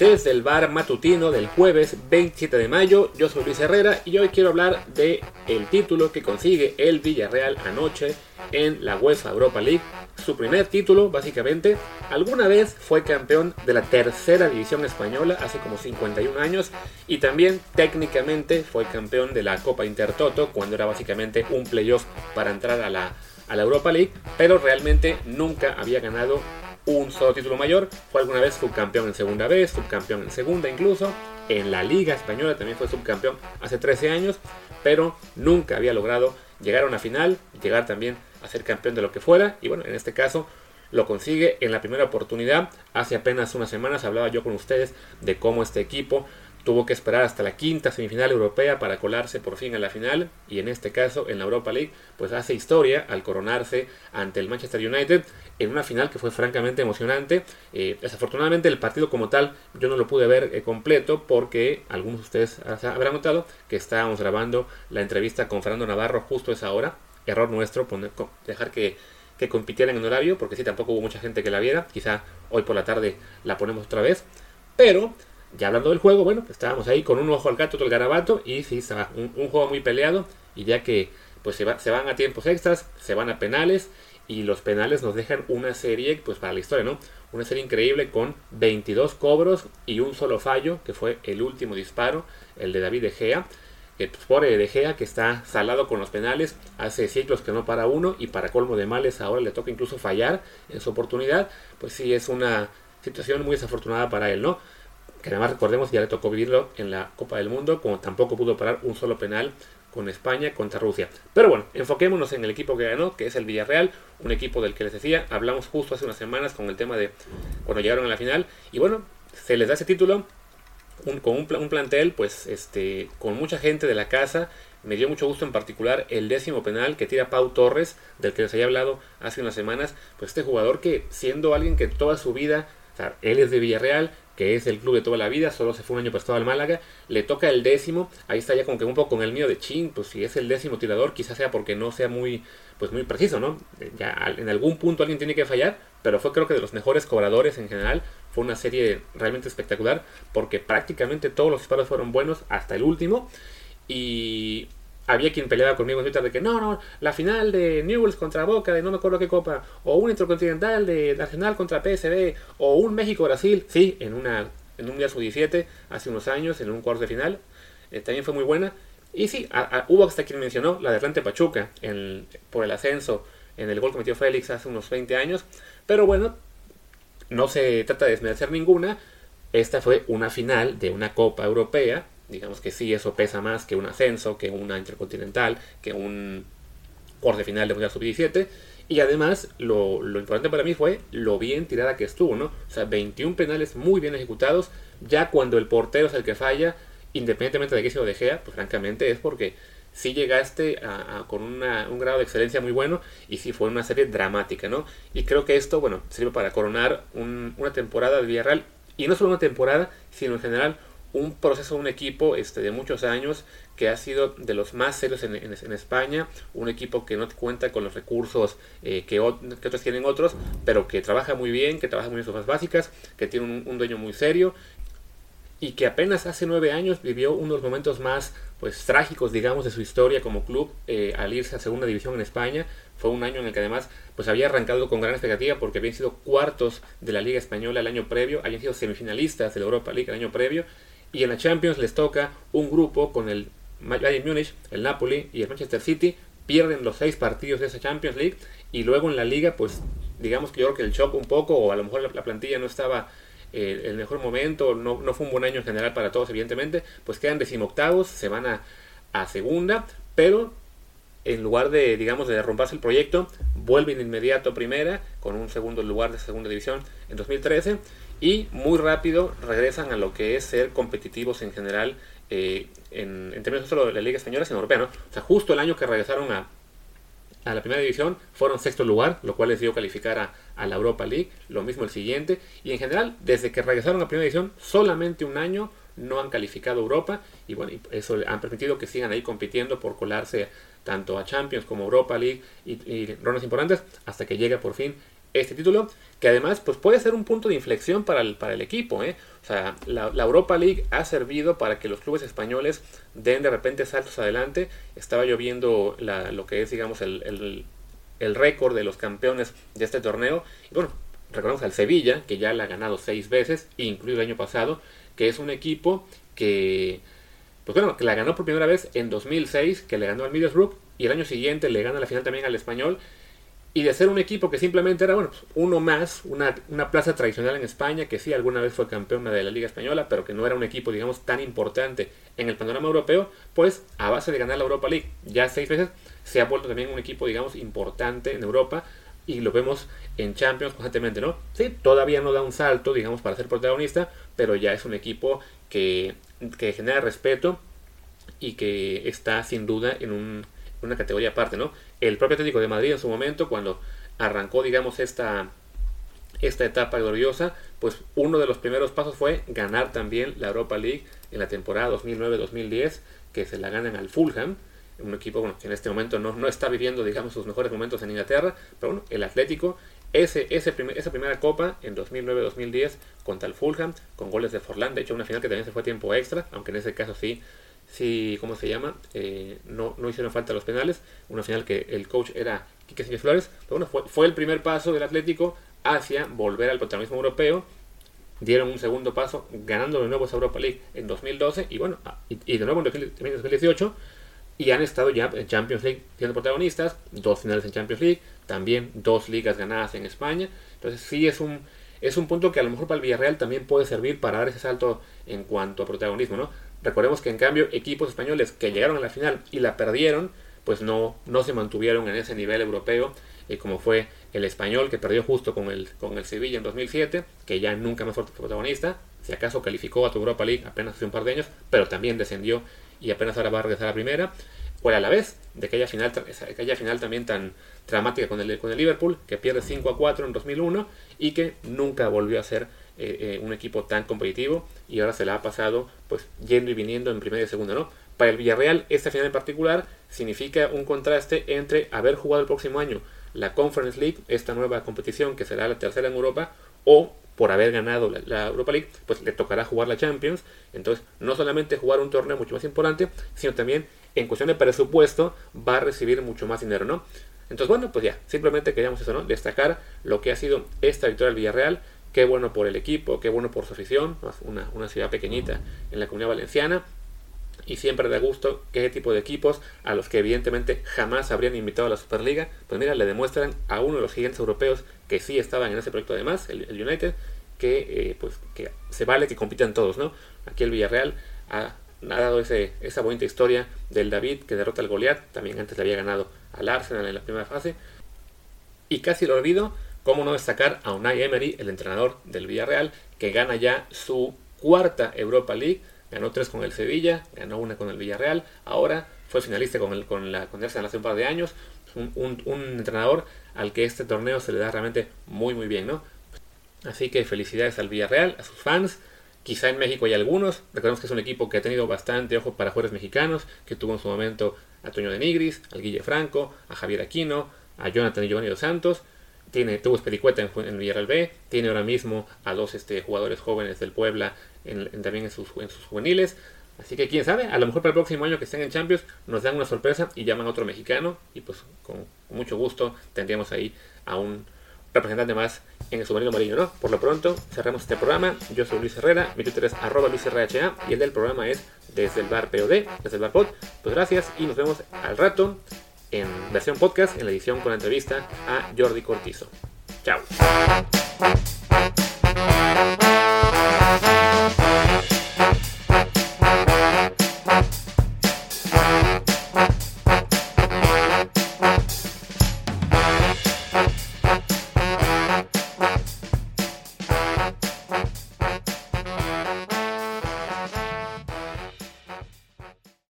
desde el bar matutino del jueves 27 de mayo. Yo soy Luis Herrera y hoy quiero hablar de el título que consigue el Villarreal anoche en la UEFA Europa League. Su primer título, básicamente. Alguna vez fue campeón de la tercera división española hace como 51 años y también técnicamente fue campeón de la Copa Intertoto cuando era básicamente un playoff para entrar a la, a la Europa League, pero realmente nunca había ganado un solo título mayor. Fue alguna vez subcampeón en segunda vez, subcampeón en segunda incluso. En la Liga Española también fue subcampeón hace 13 años, pero nunca había logrado llegar a una final, llegar también a ser campeón de lo que fuera. Y bueno, en este caso lo consigue en la primera oportunidad. Hace apenas unas semanas hablaba yo con ustedes de cómo este equipo tuvo que esperar hasta la quinta semifinal europea para colarse por fin a la final y en este caso en la Europa League pues hace historia al coronarse ante el Manchester United en una final que fue francamente emocionante. Eh, desafortunadamente el partido como tal yo no lo pude ver eh, completo porque algunos de ustedes habrán notado que estábamos grabando la entrevista con Fernando Navarro justo esa hora. Error nuestro poner, dejar que, que compitieran en horario porque sí tampoco hubo mucha gente que la viera. Quizá hoy por la tarde la ponemos otra vez. Pero ya hablando del juego, bueno, estábamos ahí con un ojo al gato, otro al garabato y sí, estaba un, juego muy peleado y ya que pues se, va, se van a tiempos extras, se van a penales y los penales nos dejan una serie, pues para la historia, ¿no? Una serie increíble con 22 cobros y un solo fallo, que fue el último disparo, el de David De Gea. Que pues, pobre De Gea, que está salado con los penales, hace ciclos que no para uno y para colmo de males ahora le toca incluso fallar en su oportunidad. Pues sí, es una situación muy desafortunada para él, ¿no? Que además recordemos ya le tocó vivirlo en la Copa del Mundo, como tampoco pudo parar un solo penal con España contra Rusia. Pero bueno, enfoquémonos en el equipo que ganó, que es el Villarreal, un equipo del que les decía, hablamos justo hace unas semanas con el tema de cuando llegaron a la final, y bueno, se les da ese título con un, un, plantel, pues, este, con mucha gente de la casa. Me dio mucho gusto en particular el décimo penal que tira Pau Torres, del que les había hablado hace unas semanas. Pues este jugador que, siendo alguien que toda su vida, o sea, él es de Villarreal, que es el club de toda la vida, solo se fue un año prestado al Málaga, le toca el décimo, ahí está ya como que un poco con el mío de chin, pues si es el décimo tirador, quizás sea porque no sea muy, pues muy preciso, ¿no? Ya en algún punto alguien tiene que fallar, pero fue creo que de los mejores cobradores en general, fue una serie realmente espectacular, porque prácticamente todos los disparos fueron buenos hasta el último, y había quien peleaba conmigo en Twitter de que no, no, la final de Newells contra Boca, de no me acuerdo qué copa, o un intercontinental de Nacional contra PSB, o un México-Brasil, sí, en, una, en un día sub-17, hace unos años, en un cuarto de final, eh, también fue muy buena. Y sí, hubo hasta quien mencionó la de Rente Pachuca en, por el ascenso en el gol que metió Félix hace unos 20 años, pero bueno, no se trata de desmerecer ninguna. Esta fue una final de una Copa Europea digamos que sí, eso pesa más que un ascenso, que una intercontinental, que un cuarto final de Mundial Sub-17. Y además, lo, importante para mí fue lo bien tirada que estuvo, ¿no? O sea, 21 penales muy bien ejecutados. Ya cuando el portero es el que falla, independientemente de que se lo dejea, pues francamente es porque sí llegaste a, a, con una, un grado de excelencia muy bueno y sí fue una serie dramática, ¿no? Y creo que esto, bueno, sirve para coronar un, una temporada de Villarreal. Y no solo una temporada, sino en general un proceso, un equipo este, de muchos años que ha sido de los más serios en, España, un equipo que no cuenta con los recursos eh, que, otros tienen otros, pero que trabaja muy bien, que trabaja muy bien sus cosas básicas, que tiene un, dueño muy serio y que apenas hace nueve años vivió uno de los momentos más pues trágicos digamos de su historia como club eh, al irse a segunda división en España. Fue un año en el que además pues había arrancado con gran expectativa porque habían sido cuartos de la liga española el año previo habían sido semifinalistas de la Europa League el año previo y en la Champions les toca un grupo con el Bayern Múnich, el Napoli y el Manchester City. Pierden los seis partidos de esa Champions League. Y luego en la liga, pues digamos que yo creo que el shock un poco, o a lo mejor la, la plantilla no estaba eh, el mejor momento, no, no, fue un buen año en general para todos, evidentemente. Pues quedan decimoctavos, se van a, a segunda, pero en lugar de, digamos, de derrumbarse el proyecto, vuelven de inmediato a primera, con un segundo lugar de segunda división en 2013 y muy rápido regresan a lo que es ser competitivos en general eh, en, en, términos no solo de la Liga Española, sino europea. ¿no? O sea, justo el año que regresaron a, a la primera división fueron sexto lugar, lo cual les dio calificar a, a, la Europa League, lo mismo el siguiente, y en general, desde que regresaron a primera división, solamente un año no han calificado a Europa, y bueno, eso han permitido que sigan ahí compitiendo por colarse tanto a Champions como Europa League y, y rondas importantes, hasta que llega por fin este título, que además pues puede ser un punto de inflexión para el, para el equipo. ¿eh? O sea, la, Europa League ha servido para que los clubes españoles den de repente saltos adelante. Estaba yo viendo lo que es, digamos, el, el, récord de los campeones de este torneo. Bueno, recordemos al Sevilla, que ya la ha ganado seis veces, incluido el año pasado, que es un equipo que, pues bueno, que la ganó por primera vez en 2006, que le ganó al Middlesbrough, y el año siguiente le gana la final también al Español, y de ser un equipo que simplemente era bueno, pues, uno más, una, una, plaza tradicional en España, que sí alguna vez fue campeón de la Liga Española, pero que no era un equipo, digamos, tan importante en el panorama europeo, pues a base de ganar la Europa League ya seis veces, se ha vuelto también un equipo, digamos, importante en Europa y lo vemos en Champions constantemente, ¿no? Sí, todavía no da un salto, digamos, para ser protagonista, pero ya es un equipo que, que genera respeto y que está sin duda en un una categoría aparte, ¿no? El propio Atlético de Madrid en su momento, cuando arrancó, digamos, esta, esta etapa gloriosa, pues uno de los primeros pasos fue ganar también la Europa League en la temporada 2009-2010, que se la ganan al Fulham, un equipo que en este momento no, no, está viviendo, digamos, sus mejores momentos en Inglaterra, pero bueno, el Atlético, ese, ese esa primera copa en 2009-2010 contra el Fulham, con goles de Forlán, de hecho una final que también se fue a tiempo extra, aunque en ese caso sí sí, ¿cómo se llama? Eh, no, no hicieron falta los penales. Una final que el coach era Quique Sánchez Flores. Pero bueno, fue, fue, el primer paso del Atlético hacia volver al protagonismo europeo. Dieron un segundo paso ganando de nuevo esa Europa League en 2012 y bueno, ah, y, de nuevo en 2018. Y han estado ya en Champions League siendo protagonistas, dos finales en Champions League, también dos ligas ganadas en España. Entonces sí es un, es un punto que a lo mejor para el Villarreal también puede servir para dar ese salto en cuanto a protagonismo, ¿no? Recordemos que en cambio equipos españoles que llegaron a la final y la perdieron, pues no, no se mantuvieron en ese nivel europeo, eh, como fue el español que perdió justo con el, con el Sevilla en 2007, que ya nunca más fue protagonista, si acaso calificó a tu Europa League apenas hace un par de años, pero también descendió y apenas ahora va a regresar a la primera, o a la vez de aquella final, aquella final también tan dramática con el, con el Liverpool, que pierde 5 a 4 en 2001 y que nunca volvió a ser eh, eh, un equipo tan competitivo y ahora se la ha pasado pues yendo y viniendo en primera y segunda, ¿no? Para el Villarreal, esta final en particular significa un contraste entre haber jugado el próximo año la Conference League, esta nueva competición que será la tercera en Europa, o por haber ganado la, Europa League, pues le tocará jugar la Champions. Entonces, no solamente jugar un torneo mucho más importante, sino también en cuestión de presupuesto va a recibir mucho más dinero, ¿no? Entonces, bueno, pues ya, simplemente queríamos eso, ¿no? Destacar lo que ha sido esta victoria del Villarreal, Qué bueno por el equipo, qué bueno por su afición, una, una ciudad pequeñita en la comunidad valenciana. Y siempre da gusto que tipo de equipos, a los que evidentemente jamás habrían invitado a la Superliga, pues mira, le demuestran a uno de los gigantes europeos que sí estaban en ese proyecto además, el, el United, que, eh, pues, que se vale que compitan todos, ¿no? Aquí el Villarreal ha, dado ese, esa bonita historia del David que derrota al Goliat, también antes le había ganado al Arsenal en la primera fase. Y casi lo olvido, ¿Cómo no destacar a Unai Emery, el entrenador del Villarreal, que gana ya su cuarta Europa League? Ganó tres con el Sevilla, ganó una con el Villarreal, ahora fue finalista con, el, con la con hace un par de años. Un, entrenador al que este torneo se le da realmente muy muy bien, ¿no? Así que felicidades al Villarreal, a sus fans. Quizá en México hay algunos. Recordemos que es un equipo que ha tenido bastante ojo para jugadores mexicanos, que tuvo en su momento a Toño de Nigris, al Guille Franco, a Javier Aquino, a Jonathan y Giovanni dos Santos tiene, tuvo Espericueta en, en Villarreal B, tiene ahora mismo a dos este, jugadores jóvenes del Puebla también en sus, en sus juveniles. Así que quién sabe, a lo mejor para el próximo año que estén en Champions nos dan una sorpresa y llaman a otro mexicano y pues con, mucho gusto tendríamos ahí a un representante más en el submarino marino, ¿no? Por lo pronto cerramos este programa. Yo soy Luis Herrera, mi Twitter es arroba Luis y el del programa es desde el bar POD, desde el bar pod. Pues gracias y nos vemos al rato en versión podcast, en la edición con la entrevista a Jordi Cortizo. Chao.